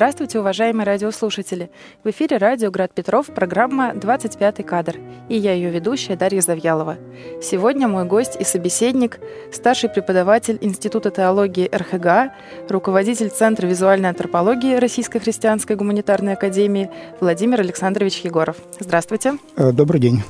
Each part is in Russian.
Здравствуйте, уважаемые радиослушатели! В эфире радио «Град Петров» программа «25 кадр» и я ее ведущая Дарья Завьялова. Сегодня мой гость и собеседник, старший преподаватель Института теологии РХГА, руководитель Центра визуальной антропологии Российской христианской гуманитарной академии Владимир Александрович Егоров. Здравствуйте. Э, добрый день.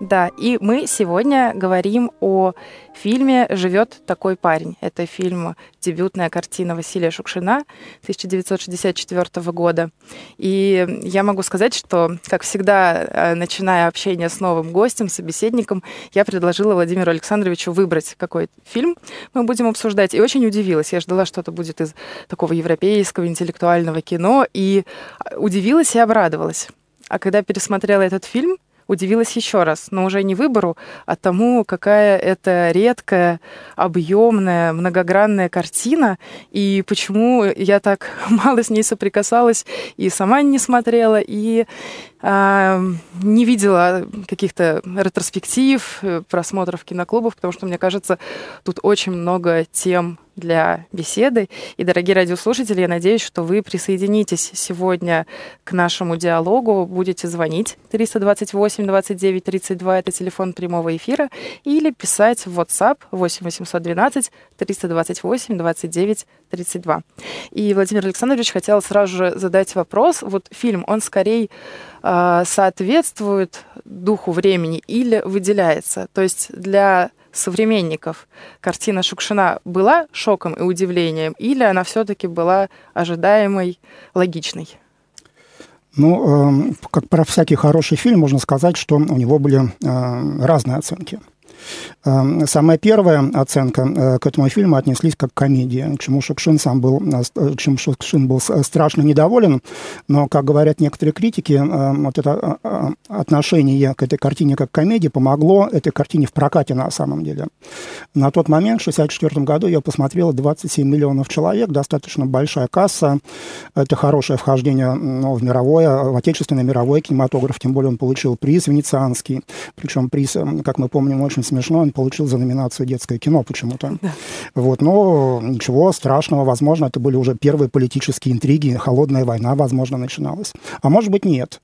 Да, и мы сегодня говорим о фильме «Живет такой парень». Это фильм, дебютная картина Василия Шукшина 1964 года. И я могу сказать, что, как всегда, э, начиная общение с новым гостем, собеседником, я предложила Владимиру Александровичу выбрать какой фильм мы будем обсуждать. И очень удивилась. Я ждала, что это будет из такого европейского интеллектуального кино. И удивилась и обрадовалась. А когда пересмотрела этот фильм, удивилась еще раз, но уже не выбору, а тому, какая это редкая, объемная, многогранная картина, и почему я так мало с ней соприкасалась и сама не смотрела, и не видела каких-то ретроспектив, э, просмотров киноклубов, потому что, мне кажется, тут очень много тем для беседы. И, дорогие радиослушатели, я надеюсь, что вы присоединитесь сегодня к нашему диалогу, будете звонить 328 29 32, это телефон прямого эфира, или писать в WhatsApp 8 812 328 29 32. И Владимир Александрович хотел сразу же задать вопрос. Вот фильм, он скорее соответствует духу времени или выделяется? То есть для современников картина Шукшина была шоком и удивлением, или она все-таки была ожидаемой, логичной? Ну, э, как про всякий хороший фильм, можно сказать, что у него были э, разные оценки. Эм, самая первая оценка э, к этому фильму отнеслись как к комедии, к чему Шукшин сам был, э, э, чему Шукшин был страшно недоволен, но, как говорят некоторые критики, вот это отношение к этой картине как к комедии помогло этой картине в прокате на самом деле. На тот момент, в 1964 году, ее посмотрело 27 миллионов человек, достаточно большая касса, это хорошее вхождение ну, в мировое, в отечественный мировой кинематограф, тем более он получил приз венецианский, причем приз, как мы помним, очень смешно, он получил за номинацию детское кино почему-то. Да. Вот, но ничего страшного, возможно, это были уже первые политические интриги, холодная война, возможно, начиналась. А может быть, нет.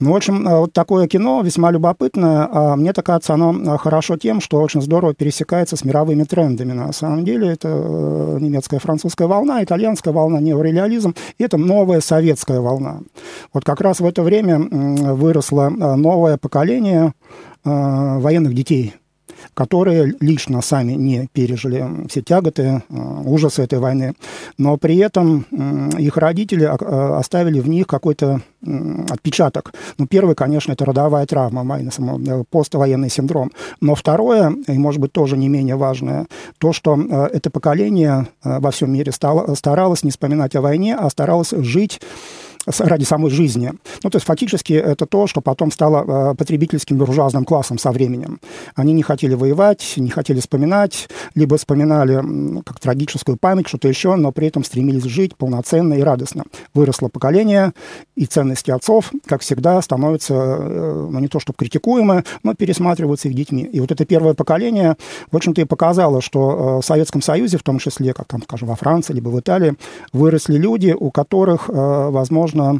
Ну, в общем, э, вот такое кино весьма любопытное. А мне так кажется, оно э, хорошо тем, что очень здорово пересекается с мировыми трендами. На самом деле, это э, немецкая, французская волна, итальянская волна, неореализм, и это новая советская волна. Вот как раз в это время выросло новое поколение военных детей, которые лично сами не пережили все тяготы, э, ужасы этой войны, но при этом их родители э, оставили в них какой-то отпечаток. Ну, первый, конечно, это родовая травма, э, поствоенный синдром. Но второе, и, может быть, тоже не менее важное, то, что это поколение во всем мире старалось не вспоминать о войне, а старалось жить ради самой жизни. Ну, то есть фактически это то, что потом стало э, потребительским буржуазным классом со временем. Они не хотели воевать, не хотели вспоминать, либо вспоминали как трагическую память, что-то еще, но при этом стремились жить полноценно и радостно. Выросло поколение, и ценности отцов, как всегда, становятся, э, ну, не то чтобы критикуемы, но пересматриваются их детьми. И вот это первое поколение, в общем-то, и показало, что э, в Советском Союзе, в том числе, как там, скажем, во Франции, либо в Италии, выросли люди, у которых, возможно, svona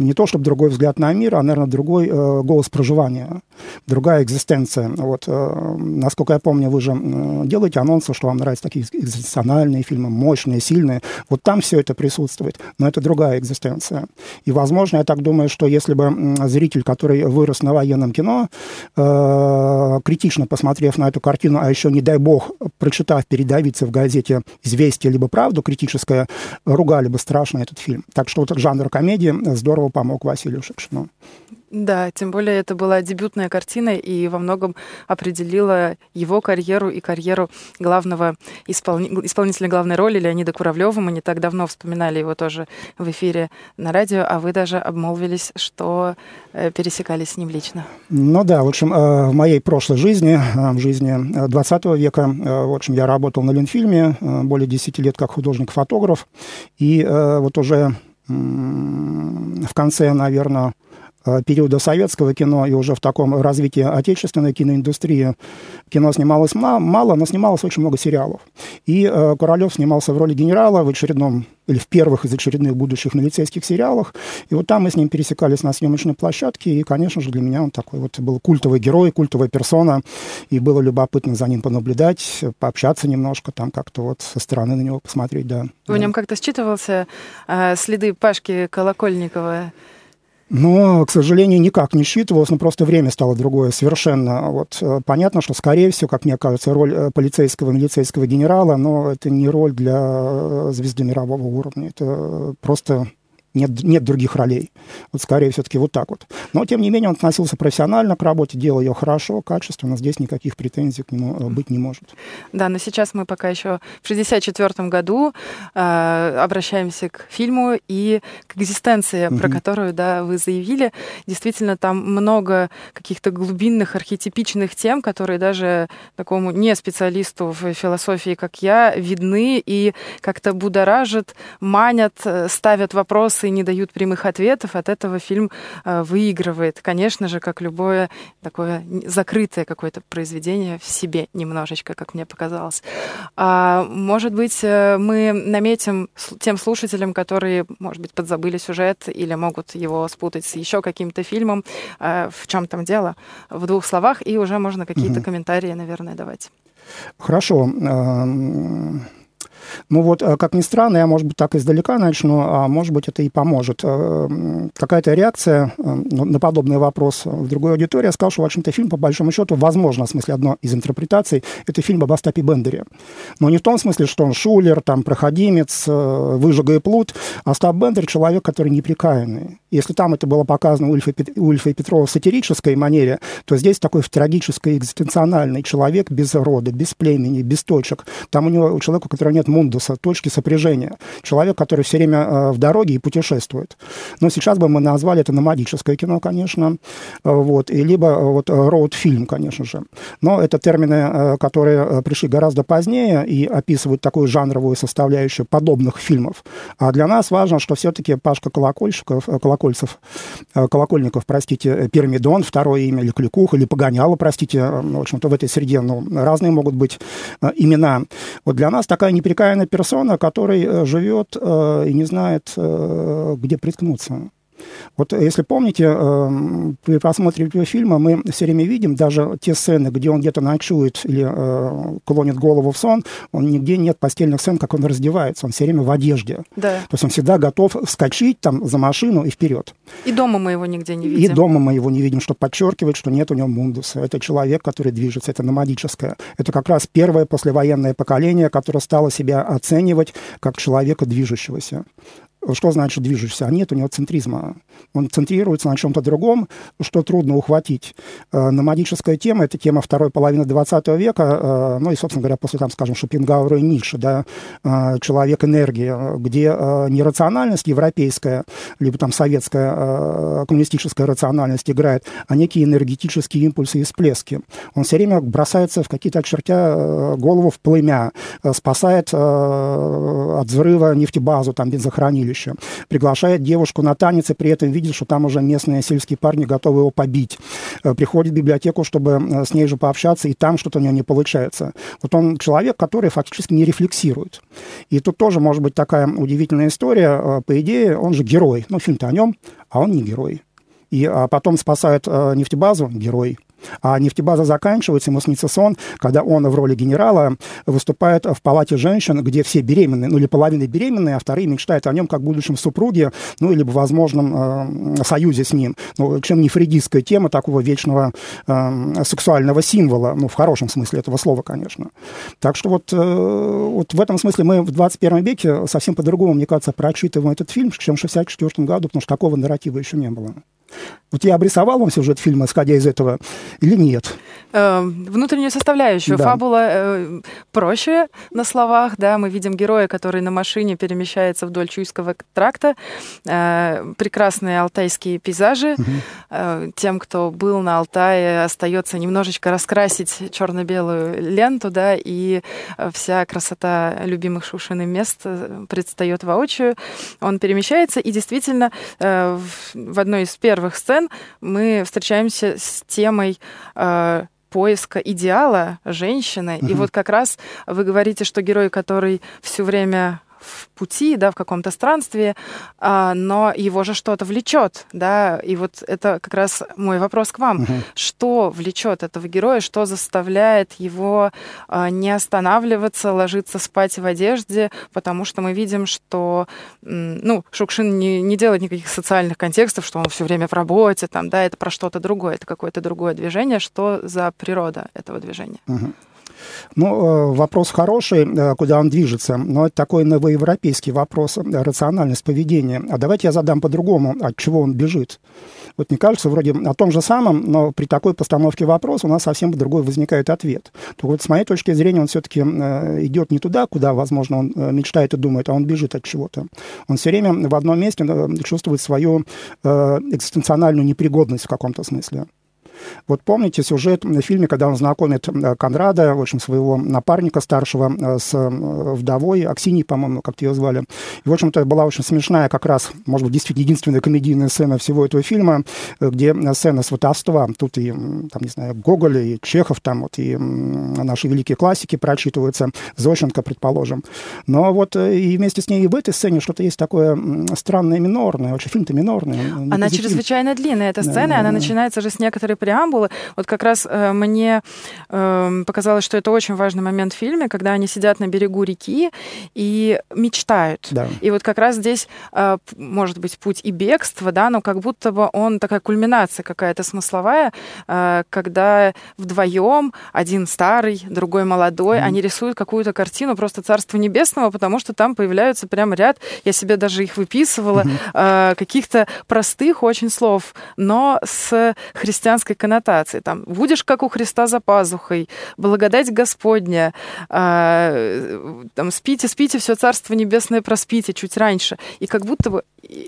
не то чтобы другой взгляд на мир, а, наверное, другой э, голос проживания, другая экзистенция. Вот, э, насколько я помню, вы же э, делаете анонсы, что вам нравятся такие экзистенциальные фильмы, мощные, сильные. Вот там все это присутствует, но это другая экзистенция. И, возможно, я так думаю, что если бы зритель, который вырос на военном кино, э, критично посмотрев на эту картину, а еще, не дай бог, прочитав передовицы в газете «Известия» либо «Правду» критическое, ругали бы страшно этот фильм. Так что вот жанр комедии здорово помог Василию Шекшину. Да, тем более это была дебютная картина и во многом определила его карьеру и карьеру главного исполни... исполнителя главной роли Леонида Куравлева. Мы не так давно вспоминали его тоже в эфире на радио, а вы даже обмолвились, что э, пересекались с ним лично. Ну да, в общем, э, в моей прошлой жизни, э, в жизни 20 века, в общем, я работал на Ленфильме более 10 лет как художник-фотограф, и вот уже в конце, наверное, периода советского кино и уже в таком развитии отечественной киноиндустрии кино снималось мало, но снималось очень много сериалов. И э, Куралев снимался в роли генерала в очередном или в первых из очередных будущих милицейских сериалах. И вот там мы с ним пересекались на съемочной площадке, и, конечно же, для меня он такой вот был культовый герой, культовая персона, и было любопытно за ним понаблюдать, пообщаться немножко, там как-то вот со стороны на него посмотреть, да. В нем как-то считывался э, следы Пашки Колокольникова? Но, к сожалению, никак не считывалось, но просто время стало другое совершенно. Вот э, понятно, что, скорее всего, как мне кажется, роль э, полицейского, милицейского генерала, но это не роль для э, звезды мирового уровня. Это просто нет, нет других ролей. Вот скорее все-таки вот так вот. Но, тем не менее, он относился профессионально к работе, делал ее хорошо, качественно. Здесь никаких претензий к нему э, быть не может. Да, но сейчас мы пока еще в 1964 году э, обращаемся к фильму и к экзистенции, mm-hmm. про которую, да, вы заявили. Действительно, там много каких-то глубинных, архетипичных тем, которые даже такому не специалисту в философии, как я, видны и как-то будоражат, манят, э, ставят вопросы вопросы и не дают прямых ответов, от этого фильм э, выигрывает. Конечно же, как любое такое закрытое какое-то произведение в себе немножечко, как мне показалось. А, может быть, э, мы наметим тем слушателям, которые, может быть, подзабыли сюжет или могут его спутать с еще каким-то фильмом, э, в чем там дело, в двух словах, и уже можно какие-то угу. комментарии, наверное, давать. Хорошо. Ну вот, э, как ни странно, я, может быть, так издалека начну, а может быть, это и поможет. Э, какая-то реакция э, ну, на подобный вопрос в другой аудитории. Я сказал, что, в общем-то, фильм, по большому счету, возможно, в смысле, одно из интерпретаций, это фильм об Остапе Бендере. Но не в том смысле, что он шулер, там, проходимец, выжига и плут. Остап Бендер — человек, который неприкаянный. Если там это было показано у Ульфа, и Петрова в сатирической манере, то здесь такой в трагической, экзистенциональный человек без рода, без племени, без точек. Там у него, у человека, у которого нет мундуса, точки сопряжения. Человек, который все время э, в дороге и путешествует. Но сейчас бы мы назвали это номадическое кино, конечно, э, вот, и либо э, вот роуд-фильм, конечно же. Но это термины, которые пришли гораздо позднее и описывают такую жанровую составляющую подобных фильмов. А для нас важно, что все-таки Пашка Колокольчиков, Колокольцев, Колокольников, простите, Пермидон, второе имя, или Кликух, или Погоняло, простите, в общем-то, в этой среде ну, разные могут быть имена. Вот для нас такая непрекаянная неприкаянная персона, который э, живет э, и не знает, э, где приткнуться. Вот если помните, эм, при просмотре фильма мы все время видим даже те сцены, где он где-то ночует или э, клонит голову в сон, он нигде нет постельных сцен, как он раздевается, он все время в одежде. Да. То есть он всегда готов вскочить там за машину и вперед. И дома мы его нигде не видим. И дома мы его не видим, что подчеркивает, что нет у него мундуса. Это человек, который движется, это номадическое. Это как раз первое послевоенное поколение, которое стало себя оценивать как человека движущегося. Что значит движешься? А нет у него центризма. Он центрируется на чем-то другом, что трудно ухватить. Э, Номадическая тема – это тема второй половины 20 века, э, ну и, собственно говоря, после, там, скажем, Шопенгауэра и Ницше, да, э, человек энергии, где не рациональность европейская, либо там советская коммунистическая рациональность играет, а некие энергетические импульсы и всплески. Он все время бросается в какие-то, очертя голову в племя, спасает от взрыва нефтебазу, там, бензохранилище, училище, приглашает девушку на танец и при этом видит, что там уже местные сельские парни готовы его побить. Э, приходит в библиотеку, чтобы э, с ней же пообщаться, и там что-то у него не получается. Вот он человек, который фактически не рефлексирует. И тут тоже может быть такая удивительная история. Э, по идее, он же герой. Ну, фильм-то о нем, а он не герой. И а потом спасает нефтебазу, герой. А нефтебаза заканчивается, ему снится сон, когда он в роли генерала выступает в палате женщин, где все беременные, ну или половина беременные, а вторые мечтают о нем как будущем супруге, ну или возможном э, союзе с ним. Ну, чем не фридистская тема такого вечного э, сексуального символа, ну в хорошем смысле этого слова, конечно. Так что вот, э, вот в этом смысле мы в 21 веке совсем по-другому, мне кажется, прочитываем этот фильм, чем в 1964 году, потому что такого нарратива еще не было. Вот я обрисовал вам сюжет фильма, исходя из этого, или нет? Э, внутреннюю составляющую. Да. Фабула э, проще на словах, да, мы видим героя, который на машине перемещается вдоль Чуйского тракта, э, прекрасные алтайские пейзажи. Угу. Э, тем, кто был на Алтае, остается немножечко раскрасить черно-белую ленту, да, и вся красота любимых Шушины мест э, предстает воочию. Он перемещается, и действительно э, в, в одной из первых первых сцен мы встречаемся с темой э, поиска идеала женщины. Uh-huh. И вот как раз вы говорите, что герой, который все время в пути, да, в каком-то странстве, а, но его же что-то влечет, да, и вот это как раз мой вопрос к вам. Угу. Что влечет этого героя, что заставляет его а, не останавливаться, ложиться спать в одежде, потому что мы видим, что, ну, Шукшин не, не делает никаких социальных контекстов, что он все время в работе, там, да, это про что-то другое, это какое-то другое движение, что за природа этого движения. Угу. Ну, э, вопрос хороший, э, куда он движется, но это такой новоевропейский вопрос, э, рациональность поведения. А давайте я задам по-другому, от чего он бежит. Вот мне кажется, вроде о том же самом, но при такой постановке вопроса у нас совсем другой возникает ответ. То вот с моей точки зрения он все-таки идет не туда, куда, возможно, он мечтает и думает, а он бежит от чего-то. Он все время в одном месте чувствует свою экзистенциональную непригодность в каком-то смысле. Вот помните сюжет в фильме, когда он знакомит э, Конрада, в общем, своего напарника старшего э, с э, вдовой, Аксиньей, по-моему, как-то ее звали. И, в общем-то, была очень смешная как раз, может быть, действительно единственная комедийная сцена всего этого фильма, где сцена сватовства. Тут и, там, не знаю, Гоголь, и Чехов, там вот и наши великие классики прочитываются, Зощенко, предположим. Но вот и вместе с ней и в этой сцене что-то есть такое странное, минорное. Вообще фильм-то минорный. Она чрезвычайно длинная, эта сцена, да, она да. начинается же с некоторой преамбулы. Вот как раз э, мне э, показалось, что это очень важный момент в фильме, когда они сидят на берегу реки и мечтают. Да. И вот как раз здесь э, может быть путь и бегство, да, но как будто бы он такая кульминация какая-то смысловая, э, когда вдвоем один старый, другой молодой, mm-hmm. они рисуют какую-то картину просто Царства Небесного, потому что там появляются прям ряд, я себе даже их выписывала, mm-hmm. каких-то простых очень слов, но с христианской коннотации. Там «будешь, как у Христа за пазухой», «благодать Господня», э, там «спите, спите, все Царство Небесное проспите» чуть раньше. И как будто бы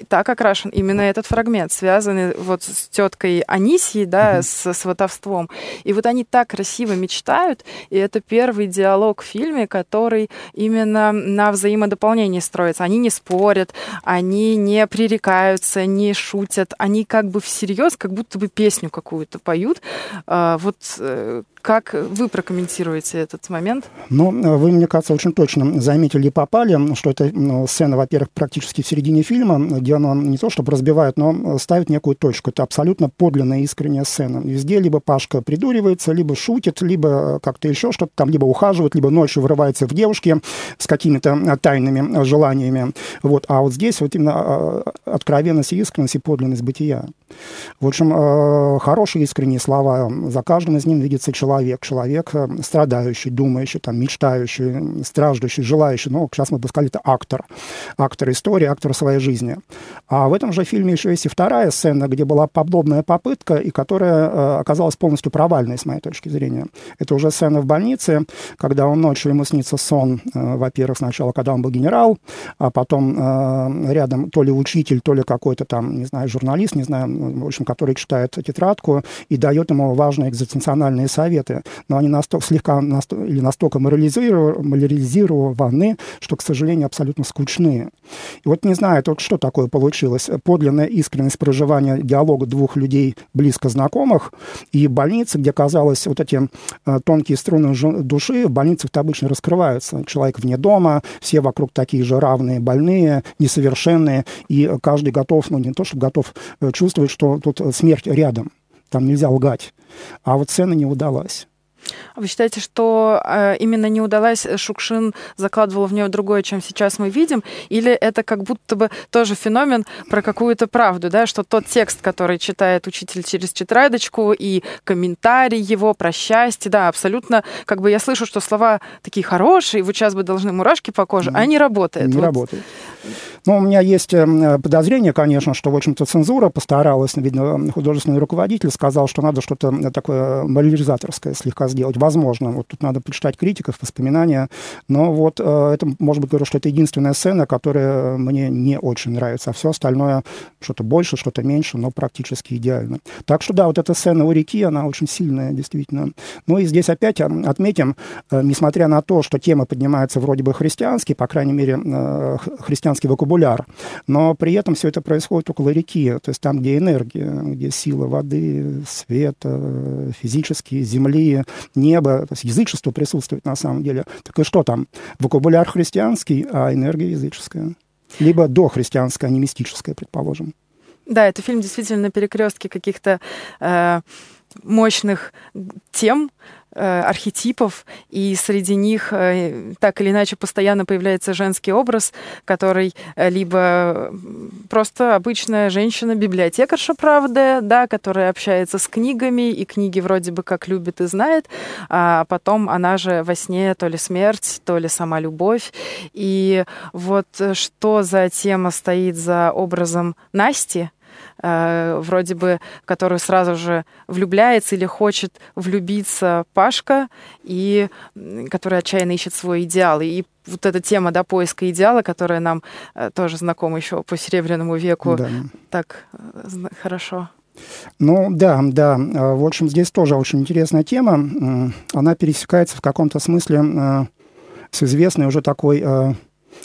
так окрашен именно этот фрагмент, связанный вот с теткой Анисией, да, mm-hmm. с сватовством. И вот они так красиво мечтают, и это первый диалог в фильме, который именно на взаимодополнении строится. Они не спорят, они не пререкаются, не шутят, они как бы всерьез, как будто бы песню какую-то поют. А, вот э, как вы прокомментируете этот момент? Ну, вы, мне кажется, очень точно заметили и попали, что ну, сцена, во-первых, практически в середине фильма, где она не то чтобы разбивает, но ставит некую точку. Это абсолютно подлинная, искренняя сцена. Везде либо Пашка придуривается, либо шутит, либо как-то еще что-то там, либо ухаживает, либо ночью врывается в девушки с какими-то тайными желаниями. Вот. А вот здесь вот именно а, откровенность и искренность и подлинность бытия. В общем, э, хорошие искренние слова. За каждым из них видится человек. Человек э, страдающий, думающий, там, мечтающий, страждущий, желающий. Ну, сейчас мы бы сказали, это актор. Актор истории, актор своей жизни. А в этом же фильме еще есть и вторая сцена, где была подобная попытка, и которая э, оказалась полностью провальной, с моей точки зрения. Это уже сцена в больнице, когда он ночью, ему снится сон, во-первых, сначала, когда он был генерал, а потом рядом то ли учитель, то ли какой-то там, не знаю, журналист, не знаю, в общем, который читает тетрадку и дает ему важные экзистенциональные советы. Но они настолько, слегка настолько, или настолько морализированы, что, к сожалению, абсолютно скучные. И вот не знаю, вот что такое получилось. Подлинная искренность проживания диалога двух людей, близко знакомых, и больницы, где, казалось, вот эти э, тонкие струны души в больницах-то обычно раскрываются. Человек вне дома, все вокруг такие же равные, больные, несовершенные, и каждый готов, ну не то, чтобы готов э, чувствовать, что тут смерть рядом, там нельзя лгать. А вот сцена не удалась. Вы считаете, что э, именно не удалось, э, Шукшин закладывал в нее другое, чем сейчас мы видим, или это как будто бы тоже феномен про какую-то правду, да, что тот текст, который читает учитель через тетрадочку, и комментарий его про счастье, да, абсолютно, как бы я слышу, что слова такие хорошие, вот сейчас бы должны мурашки по коже, а не работает. Не вот. работает. Ну, у меня есть эм, подозрение, конечно, что, в общем-то, цензура постаралась, видно, художественный руководитель сказал, что надо что-то такое морализаторское слегка сделать. Возможно. Вот тут надо почитать критиков, воспоминания. Но вот э, это, может быть, говорю, что это единственная сцена, которая мне не очень нравится. А все остальное что-то больше, что-то меньше, но практически идеально. Так что да, вот эта сцена у реки, она очень сильная, действительно. Ну и здесь опять отметим, э, несмотря на то, что тема поднимается вроде бы христианский, по крайней мере, э, христианский вокабуляр, но при этом все это происходит около реки, то есть там, где энергия, где сила воды, света, физические, земли, неба, то есть язычество присутствует на самом деле. Так и что там? Вокабуляр христианский, а энергия языческая. Либо дохристианская, а не мистическая, предположим. Да, это фильм действительно на перекрестке каких-то э, мощных тем, архетипов, и среди них э, так или иначе постоянно появляется женский образ, который э, либо просто обычная женщина-библиотекарша, правда, да, которая общается с книгами, и книги вроде бы как любит и знает, а потом она же во сне то ли смерть, то ли сама любовь. И вот что за тема стоит за образом Насти, э, вроде бы, которую сразу же влюбляется или хочет влюбиться Пашка, и который отчаянно ищет свой идеал. И вот эта тема да, поиска идеала, которая нам э, тоже знакома еще по Серебряному веку, да. так э, хорошо. Ну да, да. В общем, здесь тоже очень интересная тема. Она пересекается в каком-то смысле с известной уже такой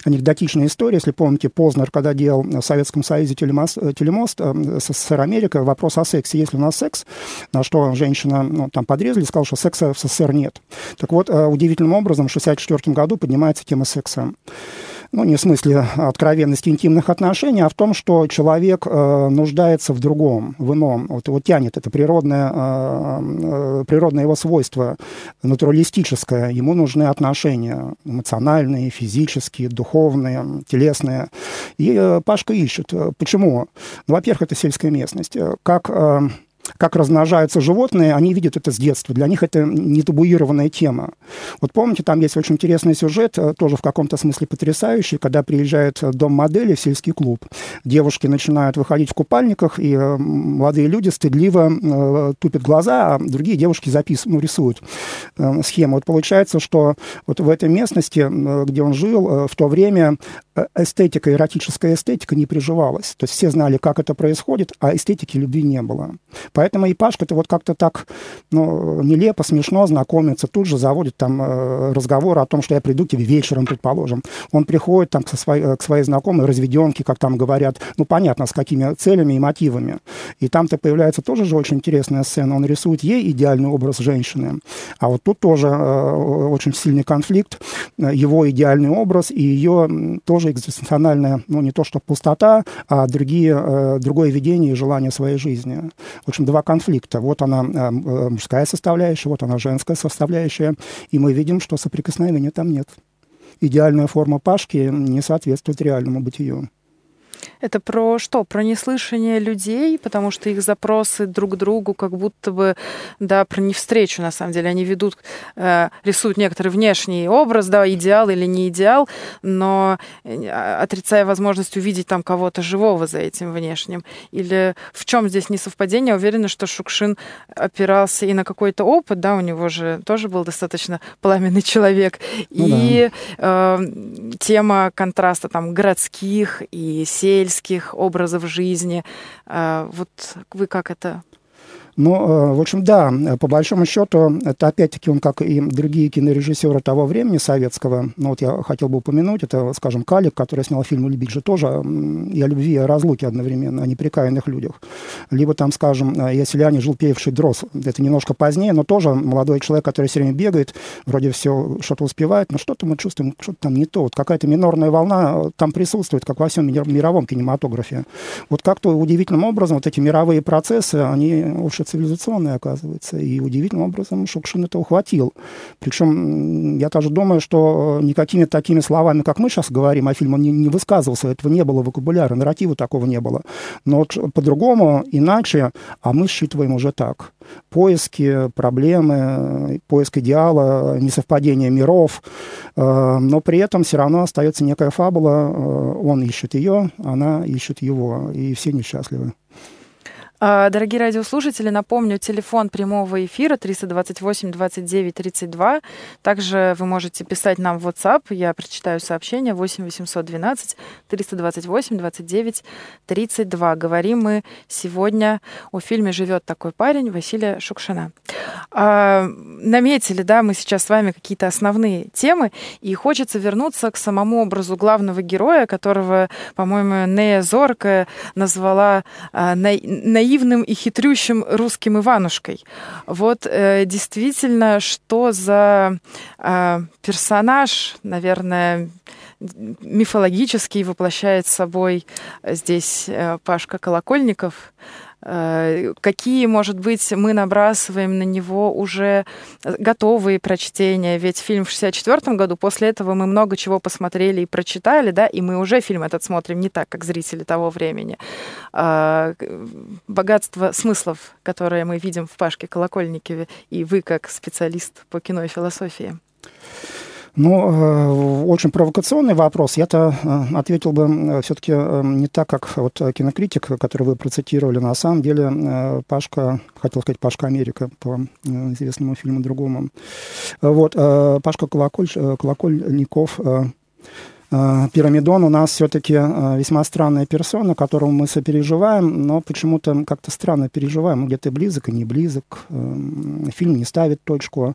анекдотичная история. Если помните, Познер, когда делал в Советском Союзе телемост, э, телемост э, СССР Америка, вопрос о сексе. Есть ли у нас секс? На что женщина ну, там подрезали, сказала, что секса в СССР нет. Так вот, э, удивительным образом в 1964 году поднимается тема секса ну, не в смысле откровенности интимных отношений, а в том, что человек э, нуждается в другом, в ином. Вот его тянет, это природное, э, э, природное его свойство, натуралистическое. Ему нужны отношения эмоциональные, физические, духовные, телесные. И э, Пашка ищет. Почему? Ну, во-первых, это сельская местность. Как... Э, как размножаются животные, они видят это с детства. Для них это не табуированная тема. Вот помните, там есть очень интересный сюжет, э, тоже в каком-то смысле потрясающий, когда приезжает дом модели в сельский клуб. Девушки начинают выходить в купальниках, и э, молодые люди стыдливо э, тупят глаза, а другие девушки записывают, ну, рисуют схему. Вот получается, что вот в этой местности, где он жил, в то время эстетика, эротическая эстетика не приживалась. То есть все знали, как это происходит, а эстетики любви не было. Поэтому и Пашка-то вот как-то так ну, нелепо, смешно знакомится, тут же заводит там э, разговор о том, что я приду к тебе вечером, предположим. Он приходит там со своей, к своей знакомой разведенке, как там говорят, ну, понятно, с какими целями и мотивами. И там-то появляется тоже же очень интересная сцена. Он рисует ей идеальный образ женщины. А вот тут тоже э, очень сильный конфликт. Его идеальный образ и ее тоже экзистенциональная, ну, не то что пустота, а другие, э, другое видение и желание своей жизни. В общем, два конфликта. Вот она э, э, мужская составляющая, вот она женская составляющая, и мы видим, что соприкосновения там нет. Идеальная форма Пашки не соответствует реальному бытию. Это про что? Про неслышание людей, потому что их запросы друг к другу как будто бы, да, про не встречу, на самом деле. Они ведут, э, рисуют некоторый внешний образ, да, идеал или не идеал, но э, отрицая возможность увидеть там кого-то живого за этим внешним. Или в чем здесь несовпадение? Я уверена, что Шукшин опирался и на какой-то опыт, да, у него же тоже был достаточно пламенный человек. Ну, и да. э, тема контраста там городских и сель сельских образов жизни. А, вот вы как это ну, э, в общем, да, по большому счету, это опять-таки он, как и другие кинорежиссеры того времени советского, ну вот я хотел бы упомянуть, это, скажем, Калик, который снял фильм «Улюбить же» тоже и о любви, и о разлуке одновременно, о неприкаянных людях. Либо там, скажем, «Я селяне, жил певший дрос». Это немножко позднее, но тоже молодой человек, который все время бегает, вроде все что-то успевает, но что-то мы чувствуем, что-то там не то. Вот какая-то минорная волна там присутствует, как во всем мировом кинематографе. Вот как-то удивительным образом вот эти мировые процессы, они уж цивилизационная, оказывается. И удивительным образом Шукшин это ухватил. Причем я тоже думаю, что никакими такими словами, как мы сейчас говорим о фильме, он не, не высказывался. Этого не было вокабуляра, нарратива такого не было. Но по-другому, иначе, а мы считываем уже так. Поиски, проблемы, поиск идеала, несовпадение миров. Э, но при этом все равно остается некая фабула. Э, он ищет ее, она ищет его. И все несчастливы. А, дорогие радиослушатели, напомню, телефон прямого эфира 328 29 32. Также вы можете писать нам в WhatsApp. Я прочитаю сообщение 8 812 328 29 32. Говорим мы сегодня о фильме «Живет такой парень» Василия Шукшина. А, наметили, да, мы сейчас с вами какие-то основные темы, и хочется вернуться к самому образу главного героя, которого, по-моему, Нея Зорка назвала а, на, наивным и хитрющим русским Иванушкой. Вот э, действительно, что за э, персонаж, наверное, мифологический воплощает собой здесь э, Пашка Колокольников. Э, какие, может быть, мы набрасываем на него уже готовые прочтения. Ведь фильм в 64 году, после этого мы много чего посмотрели и прочитали, да, и мы уже фильм этот смотрим не так, как зрители того времени. А, богатство смыслов, которые мы видим в Пашке Колокольникове, и вы как специалист по кино и философии. Ну, э, очень провокационный вопрос. Я-то э, ответил бы э, все-таки не так, как вот кинокритик, который вы процитировали. На самом деле Пашка, хотел сказать Пашка Америка по известному фильму другому. Вот, Пашка Колоколь, Колокольников Пирамидон у нас все-таки э, весьма странная персона, которому мы сопереживаем, но почему-то как-то странно переживаем. Где-то близок и не близок. Э, фильм не ставит точку.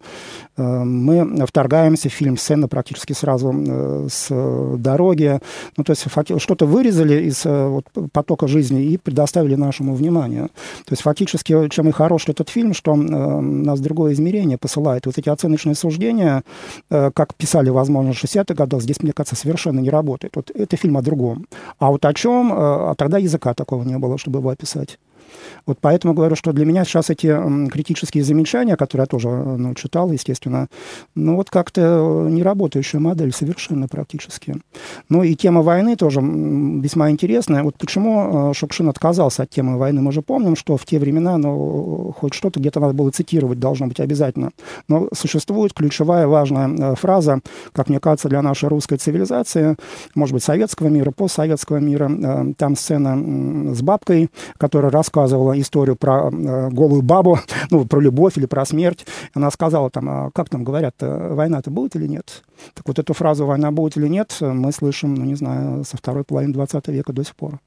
Мы вторгаемся в фильм, сцена практически сразу с дороги. Ну, то есть что-то вырезали из вот, потока жизни и предоставили нашему вниманию. То есть фактически, чем и хорош этот фильм, что нас другое измерение посылает. Вот эти оценочные суждения, как писали, возможно, в 60-х годах, здесь, мне кажется, совершенно совершенно не работает. Вот это фильм о другом. А вот о чем, э, а тогда языка такого не было, чтобы его описать. Вот поэтому говорю, что для меня сейчас эти критические замечания, которые я тоже ну, читал, естественно, ну вот как-то э, не работающая модель совершенно практически. Ну и тема войны тоже весьма интересная. Вот почему э, Шукшин отказался от темы войны? Мы же помним, что в те времена, ну, хоть что-то где-то надо было цитировать, должно быть обязательно. Но существует ключевая важная э, фраза, как мне кажется, для нашей русской цивилизации, может быть, советского мира, постсоветского мира. Там сцена с бабкой, которая рассказывала историю про э, голую бабу, ну, про любовь или про смерть. Она сказала там, а как там говорят, э, война-то будет или нет? Так вот эту фразу «война будет или нет» мы слышим, ну, не знаю, со второй половины 20 века до сих пор.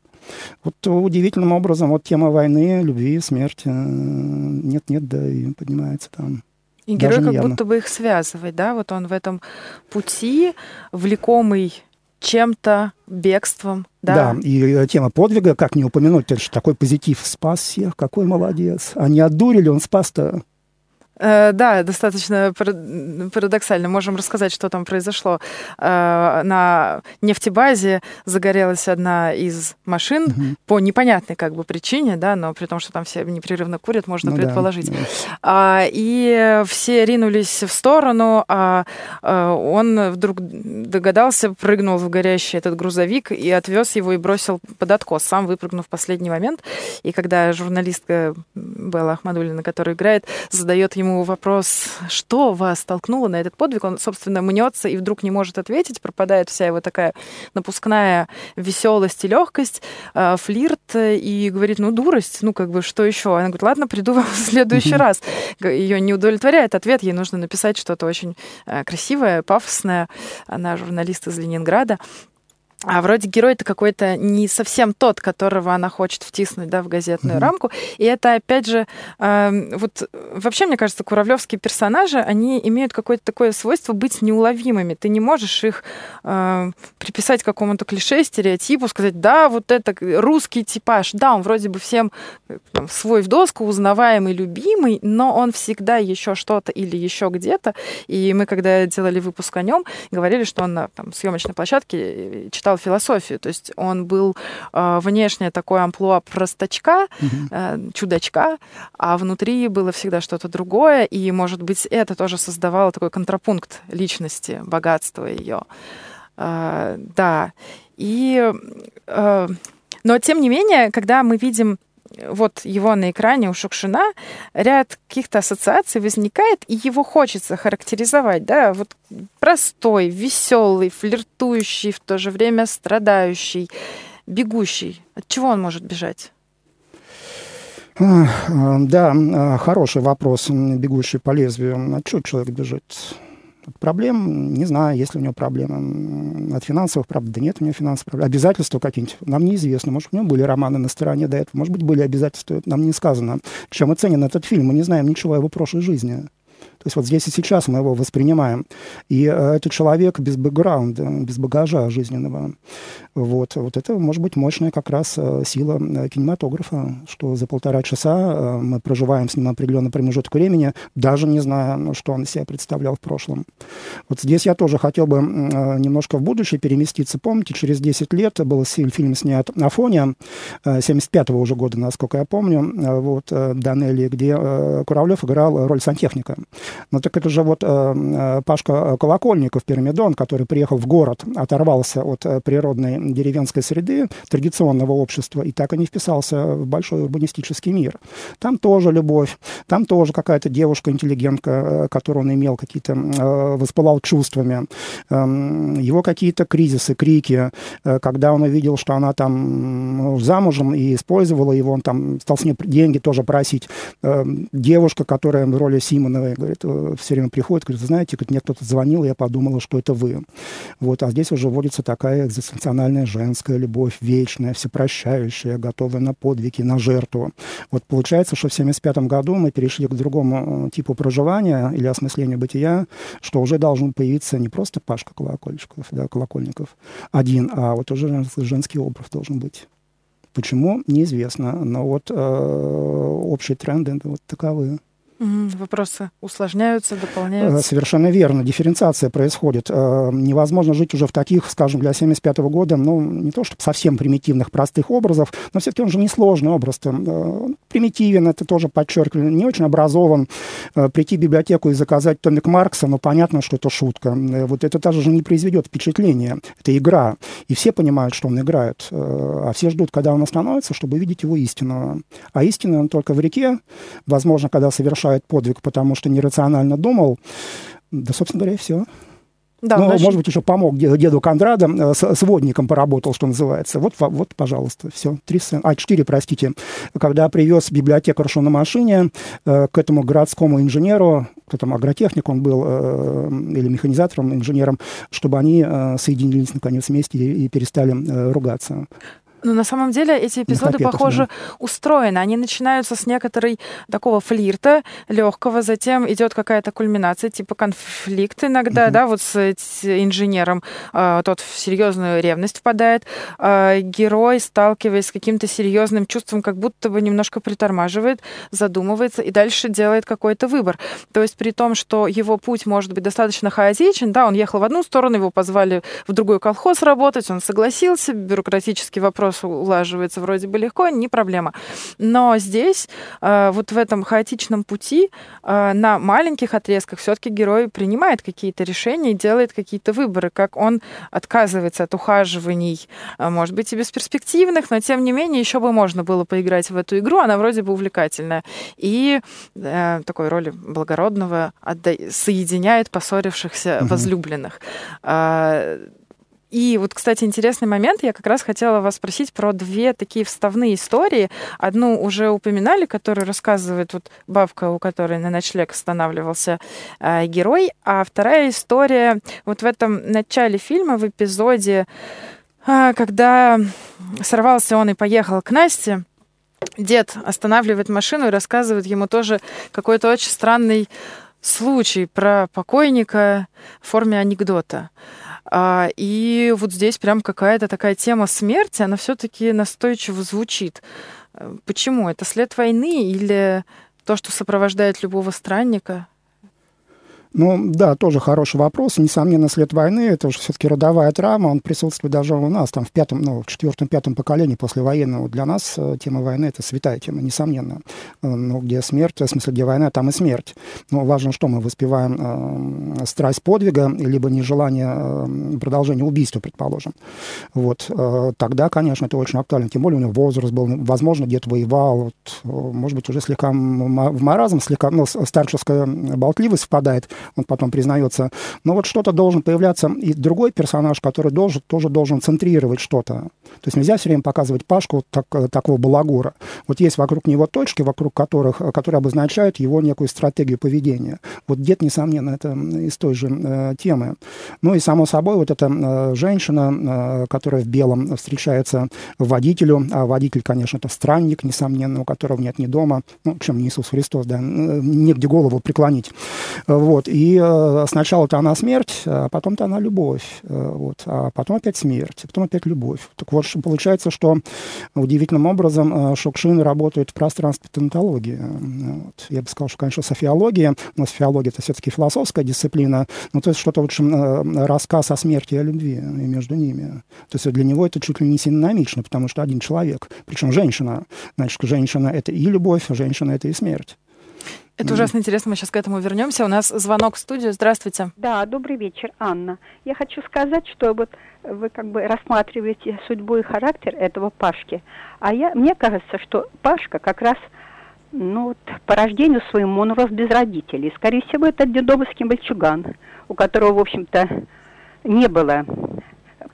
Вот удивительным образом вот тема войны, любви, смерти нет-нет, да и поднимается там. И герой как будто бы их связывает, да? Вот он в этом пути, влекомый чем-то, бегством. Да, да и э, тема подвига, как не упомянуть, это же такой позитив, спас всех, какой молодец. А не отдурили, он спас-то да, достаточно парадоксально. Можем рассказать, что там произошло. Э, на нефтебазе загорелась одна из машин угу. по непонятной как бы причине, да, но при том, что там все непрерывно курят, можно ну, предположить. Да, да. И все ринулись в сторону, а э, он вдруг догадался, прыгнул в горящий этот грузовик и отвез его и бросил под откос, сам выпрыгнув в последний момент. И когда журналистка Белла Ахмадулина, которая играет, задает ему ему вопрос, что вас толкнуло на этот подвиг, он, собственно, мнется и вдруг не может ответить, пропадает вся его такая напускная веселость и легкость, э, флирт, и говорит, ну, дурость, ну, как бы, что еще? Она говорит, ладно, приду вам в следующий раз. Ее не удовлетворяет ответ, ей нужно написать что-то очень э, красивое, пафосное. Она журналист из Ленинграда. А вроде герой-то какой-то не совсем тот, которого она хочет втиснуть да, в газетную mm-hmm. рамку. И это, опять же, э, вот вообще, мне кажется, куравлевские персонажи, они имеют какое-то такое свойство быть неуловимыми. Ты не можешь их э, приписать какому-то клише, стереотипу, сказать, да, вот это русский типаж. Да, он вроде бы всем там, свой в доску, узнаваемый, любимый, но он всегда еще что-то или еще где-то. И мы, когда делали выпуск о нем, говорили, что он на там, съемочной площадке э, читал философию. То есть он был э, внешне такой амплуа простачка, э, чудачка, а внутри было всегда что-то другое. И, может быть, это тоже создавало такой контрапункт личности, богатства ее. Э, да. И... Э, но, тем не менее, когда мы видим вот его на экране у Шукшина, ряд каких-то ассоциаций возникает, и его хочется характеризовать, да, вот простой, веселый, флиртующий, в то же время страдающий, бегущий. От чего он может бежать? Да, хороший вопрос, бегущий по лезвию. А что человек бежит? Проблем, не знаю, есть ли у него проблемы. От финансовых проблем, да нет у него финансовых проблем. Обязательства какие-нибудь, нам неизвестно. Может, у него были романы на стороне до этого, может быть, были обязательства, нам не сказано. Чем оценен этот фильм, мы не знаем ничего о его прошлой жизни. То есть вот здесь и сейчас мы его воспринимаем. И э, это человек без бэкграунда, без багажа жизненного. Вот, вот это может быть мощная как раз э, сила э, кинематографа, что за полтора часа мы проживаем с ним определенный промежуток времени, даже не зная, ну, что он из себя представлял в прошлом. Вот здесь я тоже хотел бы немножко в будущее переместиться. Помните, через 10 лет был фильм снят «Афония», 75-го уже года, насколько я помню, вот, Данелли, где Куравлев играл роль сантехника. Ну так это же вот э, э, Пашка Колокольников, Пирамидон, который приехал в город, оторвался от э, природной деревенской среды, традиционного общества, и так и не вписался в большой урбанистический мир. Там тоже любовь, там тоже какая-то девушка-интеллигентка, которую он имел какие-то, воспылал чувствами. Эм, его какие-то кризисы, крики, когда он увидел, что она там замужем и использовала его, он там стал с ней деньги тоже просить. Эм, девушка, которая в роли Симоновой, говорит, Э, все время приходит, говорит, знаете, мне кто-то звонил, я подумала, что это вы. Вот, а здесь уже вводится такая экзистенциональная женская любовь, вечная, всепрощающая, готовая на подвиги, на жертву. Вот получается, что в 1975 году мы перешли к другому э, типу проживания или осмыслению бытия, что уже должен появиться не просто Пашка Колокольчиков, да, Колокольников один, а вот уже женский образ должен быть. Почему, неизвестно. Но вот э, общие тренды вот таковы. Вопросы усложняются, дополняются. Э, совершенно верно. Дифференциация происходит. Э, невозможно жить уже в таких, скажем, для 75 года, ну, не то чтобы совсем примитивных, простых образов, но все-таки он же не сложный образ. Э, примитивен, это тоже подчеркивали, не очень образован. Прийти в библиотеку и заказать томик Маркса, ну, понятно, что это шутка. Вот это даже же не произведет впечатление. Это игра. И все понимают, что он играет. А все ждут, когда он остановится, чтобы видеть его истинного. А истинный он только в реке, возможно, когда совершает совершает подвиг, потому что нерационально думал, да, собственно говоря, и все. Да, ну, может быть, еще помог деду, деду Кондрадо, э, с, с водником поработал, что называется. Вот, вот пожалуйста, все, три сцены. А, четыре, простите. Когда привез библиотекаршу на машине э, к этому городскому инженеру, к этому агротехнику, он был, э, или механизатором, инженером, чтобы они э, соединились, наконец, вместе и, и перестали э, ругаться. Ну, на самом деле эти эпизоды, похоже, да. устроены. Они начинаются с некоторой такого флирта легкого, затем идет какая-то кульминация, типа конфликт иногда, mm-hmm. да, вот с, с инженером. Э, тот в серьезную ревность впадает. Э, герой, сталкиваясь с каким-то серьезным чувством, как будто бы немножко притормаживает, задумывается и дальше делает какой-то выбор. То есть при том, что его путь может быть достаточно хаотичен, да, он ехал в одну сторону, его позвали в другой колхоз работать, он согласился, бюрократический вопрос вопрос улаживается вроде бы легко, не проблема. Но здесь, э, вот в этом хаотичном пути, э, на маленьких отрезках все-таки герой принимает какие-то решения и делает какие-то выборы, как он отказывается от ухаживаний, э, может быть, и бесперспективных, но тем не менее еще бы можно было поиграть в эту игру, она вроде бы увлекательная. И э, такой роли благородного отда... соединяет поссорившихся угу. возлюбленных. Э, и вот, кстати, интересный момент. Я как раз хотела вас спросить про две такие вставные истории. Одну уже упоминали, которую рассказывает вот бабка, у которой на ночлег останавливался э, герой. А вторая история вот в этом начале фильма, в эпизоде, э, когда сорвался он и поехал к Насте, дед останавливает машину и рассказывает ему тоже какой-то очень странный случай про покойника в форме анекдота. А, и вот здесь прям какая-то такая тема смерти, она все-таки настойчиво звучит. Э, почему? Это след войны или то, что сопровождает любого странника? Ну, да, тоже хороший вопрос. Несомненно, след войны, это уже все-таки родовая травма, он присутствует даже у нас, там, в пятом, ну, в четвертом, пятом поколении после военного. Для нас э, тема войны — это святая тема, несомненно. Э, ну, где смерть, в смысле, где война, там и смерть. Но важно, что мы воспеваем э, страсть подвига, либо нежелание э, продолжения убийства, предположим. Вот. Э, тогда, конечно, это очень актуально. Тем более у него возраст был, возможно, дед воевал, вот, может быть, уже слегка в маразм, слегка, ну, старческая болтливость впадает — он потом признается. Но вот что-то должен появляться и другой персонаж, который должен, тоже должен центрировать что-то. То есть нельзя все время показывать Пашку так, такого балагура. Вот есть вокруг него точки, вокруг которых, которые обозначают его некую стратегию поведения. Вот дед, несомненно, это из той же э, темы. Ну и, само собой, вот эта э, женщина, э, которая в белом встречается водителю, а водитель, конечно, это странник, несомненно, у которого нет ни дома, ну, чем не Иисус Христос, да, негде голову преклонить. Вот. И э, сначала-то она смерть, а потом-то она любовь. Э, вот. А потом опять смерть, а потом опять любовь. Так вот, получается, что удивительным образом э, Шукшин работает в пространстве тонатологии. Вот. Я бы сказал, что, конечно, софиология, но софиология это все-таки философская дисциплина, но то есть что-то, в общем, рассказ о смерти и о любви и между ними. То есть для него это чуть ли не синономично, потому что один человек, причем женщина. Значит, женщина — это и любовь, женщина — это и смерть. Это ужасно интересно, мы сейчас к этому вернемся. У нас звонок в студию. Здравствуйте. Да, добрый вечер, Анна. Я хочу сказать, что вот вы как бы рассматриваете судьбу и характер этого Пашки, а я, мне кажется, что Пашка как раз ну, вот, по рождению своему он рос без родителей. Скорее всего, это дедовский мальчуган, у которого, в общем-то, не было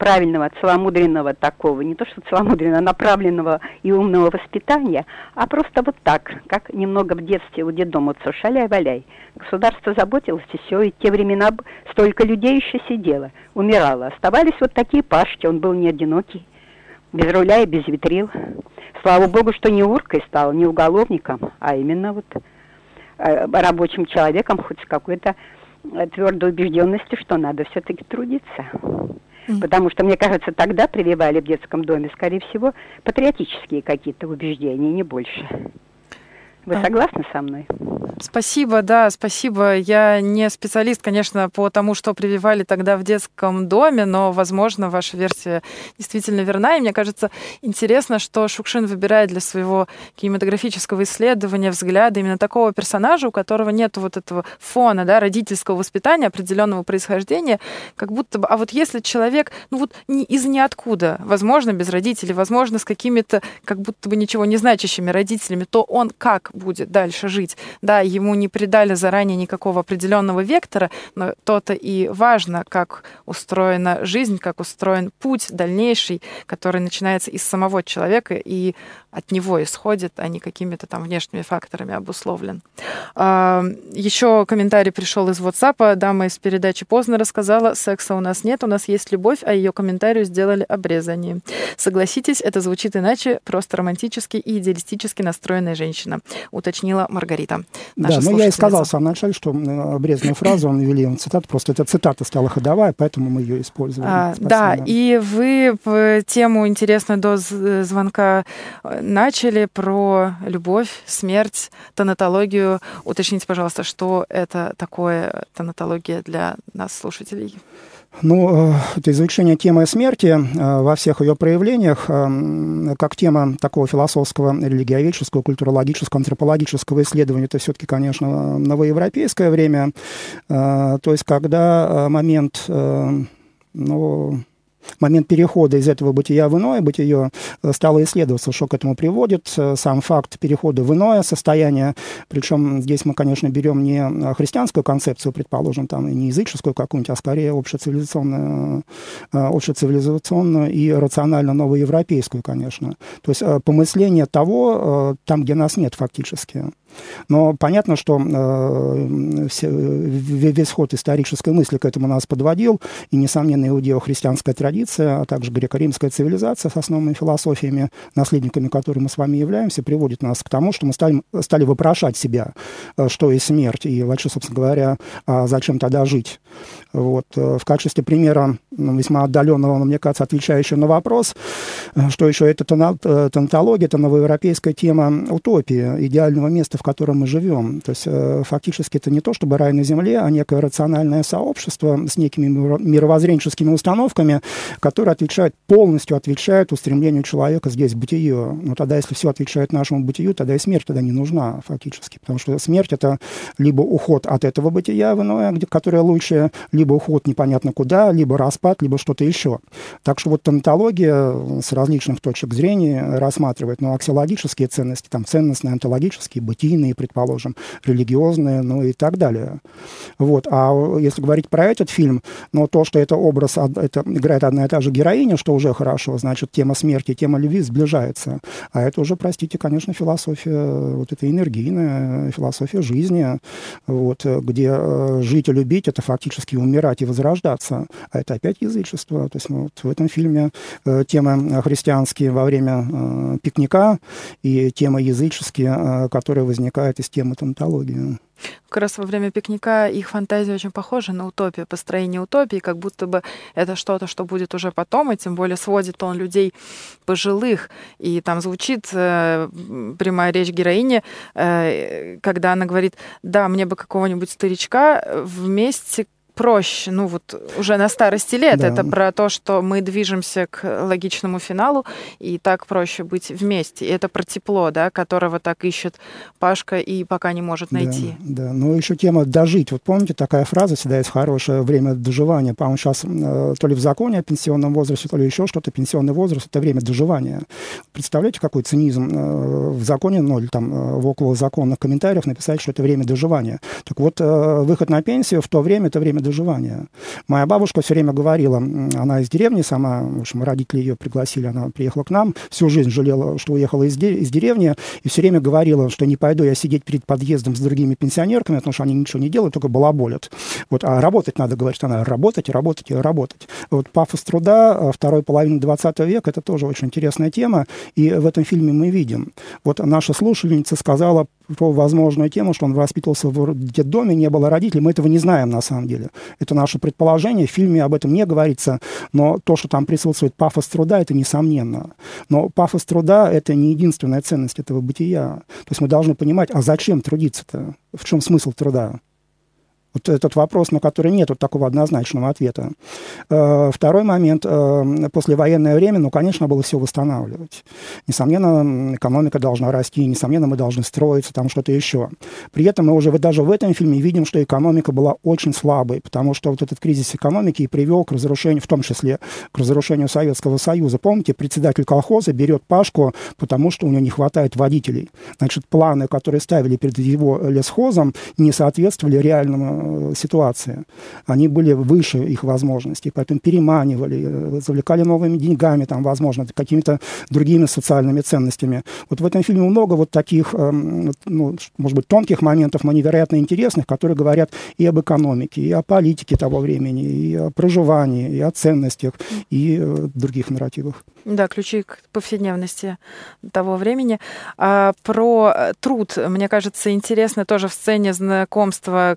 правильного, целомудренного такого, не то что целомудренного, направленного и умного воспитания, а просто вот так, как немного в детстве у детдома шаляй-валяй. Государство заботилось, и все, и те времена столько людей еще сидело, умирало. Оставались вот такие пашки, он был не одинокий, без руля и без витрил. Слава богу, что не уркой стал, не уголовником, а именно вот э, рабочим человеком, хоть с какой-то э, твердой убежденностью, что надо все-таки трудиться. Потому что, мне кажется, тогда прививали в детском доме, скорее всего, патриотические какие-то убеждения, не больше. Вы а. согласны со мной? Спасибо, да, спасибо. Я не специалист, конечно, по тому, что прививали тогда в детском доме, но, возможно, ваша версия действительно верна. И мне кажется интересно, что Шукшин выбирает для своего кинематографического исследования взгляда именно такого персонажа, у которого нет вот этого фона, да, родительского воспитания, определенного происхождения, как будто бы... А вот если человек, ну вот не, из ниоткуда, возможно, без родителей, возможно, с какими-то как будто бы ничего не значащими родителями, то он как будет дальше жить? Да, ему не придали заранее никакого определенного вектора, но то-то и важно, как устроена жизнь, как устроен путь дальнейший, который начинается из самого человека и от него исходит, а не какими-то там внешними факторами обусловлен. А, Еще комментарий пришел из WhatsApp. Дама из передачи поздно рассказала, секса у нас нет, у нас есть любовь, а ее комментарию сделали обрезание. Согласитесь, это звучит иначе, просто романтически и идеалистически настроенная женщина, уточнила Маргарита. Да, ну я и сказал в самом начале, что обрезанную фразу он ввели в цитату, просто эта цитата стала ходовая, поэтому мы ее используем. А, да, и вы тему интересную до звонка начали про любовь, смерть, тонатологию. Уточните, пожалуйста, что это такое тонатология для нас, слушателей? Ну, э, это изучение темы смерти э, во всех ее проявлениях, э, как тема такого философского, религиоведческого, культурологического, антропологического исследования, это все-таки, конечно, новоевропейское время. То есть, когда момент ну, момент перехода из этого бытия в иное бытие э, стало исследоваться, что к этому приводит. Э, сам факт перехода в иное состояние, причем здесь мы, конечно, берем не э, христианскую концепцию, предположим, там, не языческую какую-нибудь, а скорее общецивилизационную, общецивилизационную и рационально новоевропейскую, конечно. То есть помысление того, там, где нас нет фактически. Но понятно, что э, все, весь ход исторической мысли к этому нас подводил, и, несомненно, иудео-христианская традиция, а также греко-римская цивилизация с основными философиями, наследниками которой мы с вами являемся, приводит нас к тому, что мы стали, стали вопрошать себя, э, что есть смерть, и вообще, собственно говоря, а зачем тогда жить. Вот. Э, в качестве примера ну, весьма отдаленного, мне кажется, отвечающего на вопрос, э, что еще это тонатология, это новоевропейская тема утопии, идеального места, в котором мы живем. То есть э, фактически это не то, чтобы рай на земле, а некое рациональное сообщество с некими мировоззренческими установками, которые отвечают, полностью отвечают устремлению человека здесь, в бытие. Но тогда, если все отвечает нашему бытию, тогда и смерть тогда не нужна фактически. Потому что смерть — это либо уход от этого бытия в иное, где, которое лучше, либо уход непонятно куда, либо распад, либо что-то еще. Так что вот тонатология с различных точек зрения рассматривает, но аксиологические ценности, там ценностные, онтологические, бытие партийные, предположим, религиозные, ну и так далее. Вот. А если говорить про этот фильм, но то, что это образ, это играет одна и та же героиня, что уже хорошо, значит, тема смерти, тема любви сближается. А это уже, простите, конечно, философия, вот эта энергийная философия жизни, вот, где э, жить и любить — это фактически умирать и возрождаться. А это опять язычество. То есть ну, вот в этом фильме э, темы христианские во время э, пикника и темы языческие, э, которые из темы тонтологии. Как раз во время пикника их фантазия очень похожа на утопию, построение утопии, как будто бы это что-то, что будет уже потом, и тем более сводит он людей пожилых. И там звучит э, прямая речь героини, э, когда она говорит, да, мне бы какого-нибудь старичка вместе проще, ну вот уже на старости лет. Да. Это про то, что мы движемся к логичному финалу, и так проще быть вместе. И это про тепло, да, которого так ищет Пашка и пока не может найти. Да, да. ну еще тема «дожить». Вот помните, такая фраза всегда есть хорошее время доживания. По-моему, сейчас э, то ли в законе о пенсионном возрасте, то ли еще что-то. Пенсионный возраст — это время доживания. Представляете, какой цинизм э, в законе, ну или там э, в около законных комментариях написать, что это время доживания. Так вот, выход на пенсию в то время — это время доживания. Моя бабушка все время говорила, она из деревни сама, в общем, родители ее пригласили, она приехала к нам, всю жизнь жалела, что уехала из, де- из деревни, и все время говорила, что не пойду я сидеть перед подъездом с другими пенсионерками, потому что они ничего не делают, только балаболят. Вот, а работать надо, говорит она, работать, работать и работать. Вот пафос труда э, второй половины 20 века, это тоже очень интересная тема, и в этом фильме мы видим. Вот наша слушательница сказала про возможную тему, что он воспитывался в детдоме, не было родителей. Мы этого не знаем на самом деле. Это наше предположение. В фильме об этом не говорится, но то, что там присутствует пафос труда, это несомненно. Но пафос труда — это не единственная ценность этого бытия. То есть мы должны понимать, а зачем трудиться-то? В чем смысл труда? Вот этот вопрос, на который нет вот такого однозначного ответа. Э, второй момент. Э, послевоенное время, ну, конечно, было все восстанавливать. Несомненно, экономика должна расти, несомненно, мы должны строиться, там что-то еще. При этом мы уже даже в этом фильме видим, что экономика была очень слабой, потому что вот этот кризис экономики и привел к разрушению, в том числе к разрушению Советского Союза. Помните, председатель колхоза берет Пашку, потому что у него не хватает водителей. Значит, планы, которые ставили перед его лесхозом, не соответствовали реальному Э, ситуации. Они были выше их возможностей, поэтому переманивали, э, завлекали новыми деньгами, там, возможно, какими-то другими социальными ценностями. Вот в этом фильме много вот таких, эм, ну, может быть, тонких моментов, но невероятно интересных, которые говорят и об экономике, и о политике того времени, и о проживании, и о ценностях, и э, других нарративах. Да, ключи к повседневности того времени. А про труд, мне кажется, интересно тоже в сцене знакомства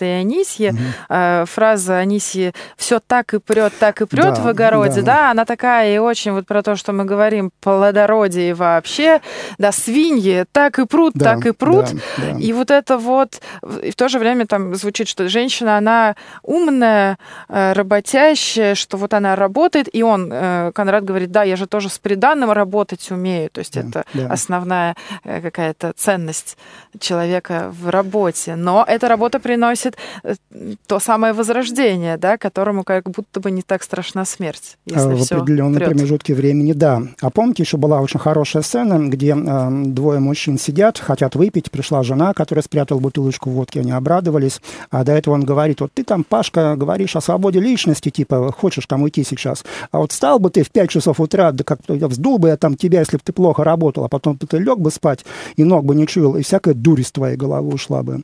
Кондрата и Анисьи. Угу. А, фраза Анисьи «все так и прет, так и прет да, в огороде», да. да, она такая и очень вот про то, что мы говорим, плодородие вообще, да, свиньи так и прут, да, так и прут. Да, да. И вот это вот, и в то же время там звучит, что женщина, она умная, э, работящая, что вот она работает, и он, э, Конрад говорит, да, я же тоже с приданным работать умею. То есть да, это да. основная какая-то ценность человека в работе. Но эта работа приносит э, то самое возрождение, да, которому как будто бы не так страшна смерть. Если в определенном прет. промежутке времени, да. А помните, еще была очень хорошая сцена, где э, двое мужчин сидят, хотят выпить, пришла жена, которая спрятала бутылочку водки, они обрадовались, а до этого он говорит, вот ты там, Пашка, говоришь о свободе личности, типа, хочешь там уйти сейчас, а вот стал бы ты в 5 часов утра да как я вздул бы я там тебя, если бы ты плохо работал, а потом ты лег бы спать и ног бы не чуял, и всякая дурь из твоей головы ушла бы.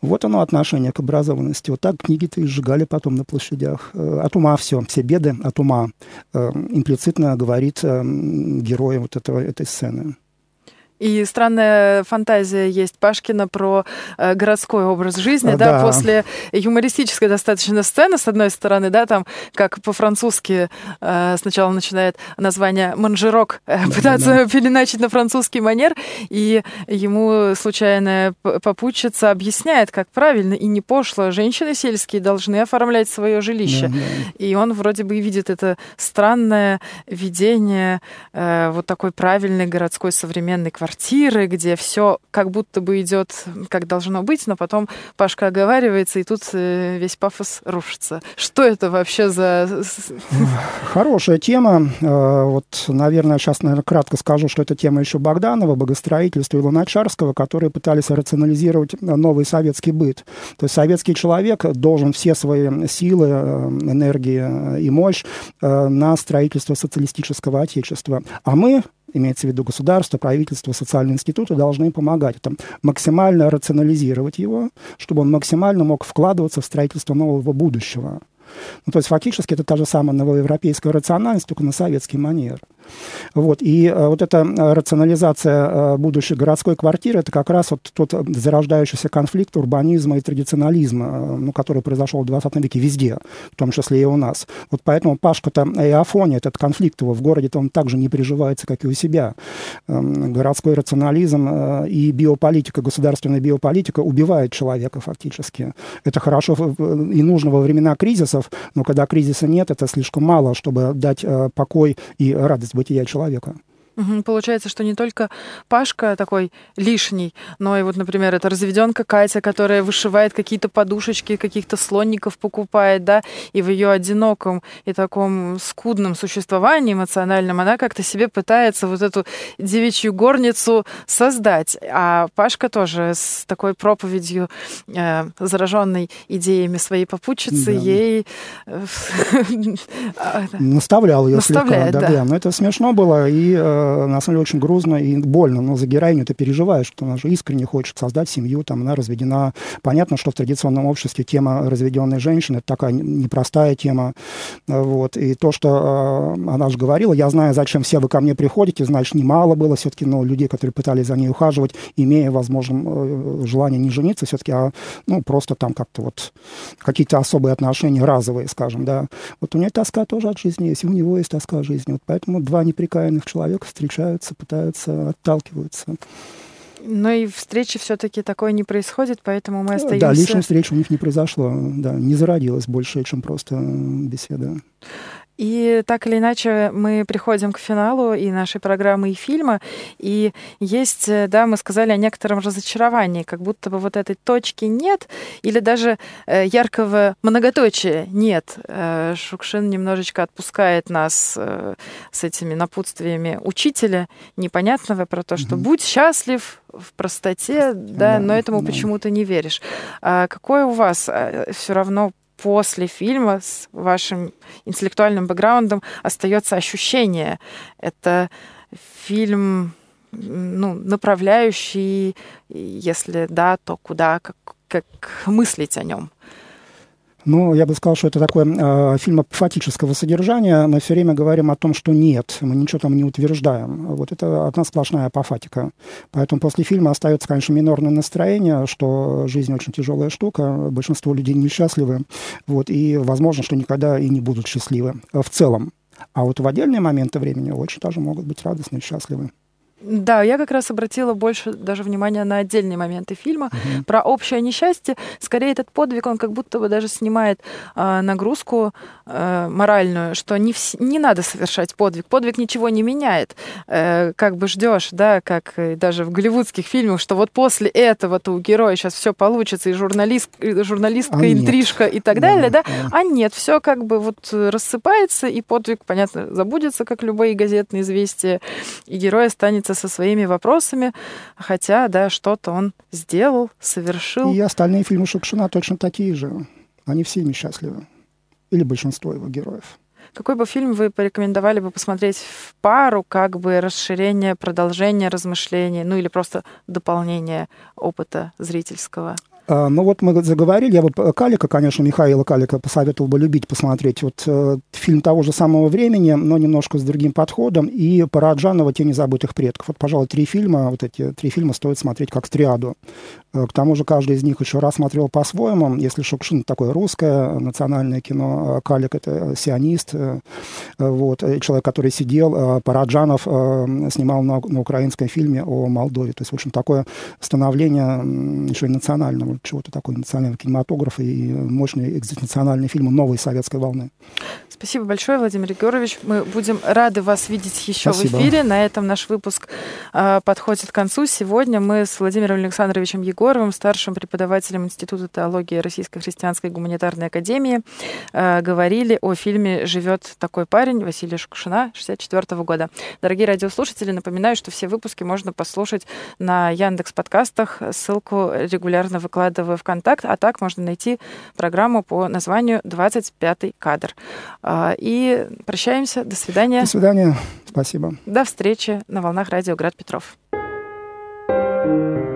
Вот оно отношение к образованности. Вот так книги-то и сжигали потом на площадях. Э, от ума все, все беды от ума. Э, имплицитно говорит э, герой вот этого, этой сцены. И странная фантазия есть Пашкина про э, городской образ жизни, да, да, после юмористической достаточно сцены, с одной стороны, да, там, как по-французски э, сначала начинает название «манжерок» э, пытаться да, да. переначить на французский манер, и ему случайная попутчица объясняет, как правильно и не пошло женщины сельские должны оформлять свое жилище. Да, да. И он вроде бы видит это странное видение э, вот такой правильной городской современной квартиры квартиры, где все как будто бы идет, как должно быть, но потом Пашка оговаривается, и тут э, весь пафос рушится. Что это вообще за... Хорошая тема. Э, вот, наверное, сейчас, наверное, кратко скажу, что это тема еще Богданова, богостроительства и Луначарского, которые пытались рационализировать новый советский быт. То есть советский человек должен все свои силы, энергии и мощь на строительство социалистического отечества. А мы имеется в виду государство, правительство, социальные институты, должны помогать. Это максимально рационализировать его, чтобы он максимально мог вкладываться в строительство нового будущего. Ну, то есть фактически это та же самая новоевропейская рациональность, только на советский манер. Вот. И э, вот эта э, рационализация э, будущей городской квартиры, это как раз вот тот зарождающийся конфликт урбанизма и традиционализма, ну, который произошел в 20 веке везде, в том числе и у нас. Вот поэтому Пашка-то и Афония, этот конфликт его в городе-то он также не приживается, как и у себя. Эм, городской рационализм и биополитика, государственная биополитика убивает человека фактически. Это хорошо и нужно во времена кризисов, но когда кризиса нет, это слишком мало, чтобы дать покой и радость бытия человека. Получается, что не только Пашка такой лишний, но и вот, например, это разведенка Катя, которая вышивает какие-то подушечки, каких-то слонников покупает, да, и в ее одиноком и таком скудном существовании эмоциональном она как-то себе пытается вот эту девичью горницу создать. А Пашка тоже с такой проповедью, э, зараженной идеями своей попутчицы, да. ей... Э, Наставлял ее слегка. Да, да. Но это смешно было, и э, на самом деле очень грустно и больно, но за героиню ты переживаешь, что она же искренне хочет создать семью, там она разведена. Понятно, что в традиционном обществе тема разведенной женщины это такая непростая тема, вот, и то, что э, она же говорила, я знаю, зачем все вы ко мне приходите, значит, немало было все-таки, но людей, которые пытались за ней ухаживать, имея, возможно, э, желание не жениться все-таки, а, ну, просто там как-то вот какие-то особые отношения разовые, скажем, да. Вот у нее тоска тоже от жизни есть, и у него есть тоска от жизни, вот поэтому два неприкаянных человека встречаются, пытаются, отталкиваются. Но и встречи все-таки такое не происходит, поэтому мы остаемся... Да, личной встречи у них не произошло, да, не зародилось больше, чем просто беседа. И так или иначе мы приходим к финалу и нашей программы, и фильма. И есть, э, да, мы сказали о некотором разочаровании, как будто бы вот этой точки нет, или даже э, яркого многоточия нет. Э, Шукшин немножечко отпускает нас с этими напутствиями учителя непонятного про то, что будь счастлив в простоте, да, да но этому да. почему-то не веришь. А какое у вас все равно после фильма с вашим интеллектуальным бэкграундом остается ощущение. Это фильм ну, направляющий, если да, то куда, как, как мыслить о нем. Ну, я бы сказал, что это такое э, фильм апофатического содержания. Мы все время говорим о том, что нет, мы ничего там не утверждаем. Вот это одна сплошная апофатика. Поэтому после фильма остается, конечно, минорное настроение, что жизнь очень тяжелая штука, большинство людей несчастливы, вот, и возможно, что никогда и не будут счастливы в целом. А вот в отдельные моменты времени очень даже могут быть радостны и счастливы. Да, я как раз обратила больше даже внимания на отдельные моменты фильма угу. про общее несчастье. Скорее, этот подвиг, он как будто бы даже снимает э, нагрузку э, моральную, что не, вс- не надо совершать подвиг. Подвиг ничего не меняет. Э, как бы ждешь, да, как даже в голливудских фильмах, что вот после этого-то у героя сейчас все получится, и журналист, и журналистка, а интрижка нет. и так далее, да, да? А нет, все как бы вот рассыпается, и подвиг, понятно, забудется, как любые газетные известия, и герой останется со своими вопросами, хотя, да, что-то он сделал, совершил. И остальные фильмы Шукшина точно такие же. Они все несчастливы. Или большинство его героев. Какой бы фильм вы порекомендовали бы посмотреть в пару, как бы расширение, продолжение размышлений, ну или просто дополнение опыта зрительского? А, ну вот мы заговорили, я бы Калика, конечно, Михаила Калика посоветовал бы любить посмотреть. Вот э, фильм того же самого времени, но немножко с другим подходом, и Параджанова «Тени забытых предков». Вот, пожалуй, три фильма, вот эти три фильма стоит смотреть как триаду. Э, к тому же каждый из них еще раз смотрел по-своему. Если Шукшин такое русское национальное кино, а Калик это сионист, э, вот, человек, который сидел, Параджанов снимал на, на украинском фильме о Молдове. То есть, в общем, такое становление еще и национального чего-то такого национального кинематографа и мощный экзистенциональный фильм новой советской волны. Спасибо большое, Владимир Егорович. Мы будем рады вас видеть еще Спасибо. в эфире. На этом наш выпуск э, подходит к концу. Сегодня мы с Владимиром Александровичем Егоровым, старшим преподавателем Института теологии Российской христианской гуманитарной академии, э, говорили о фильме «Живет такой парень» Василия Шукшина 64 года. Дорогие радиослушатели, напоминаю, что все выпуски можно послушать на Яндекс подкастах. Ссылку регулярно выкладываю в контакт, а так можно найти программу по названию «25 кадр». А, и прощаемся. До свидания. До свидания. Спасибо. До встречи на волнах радио Град Петров. thank you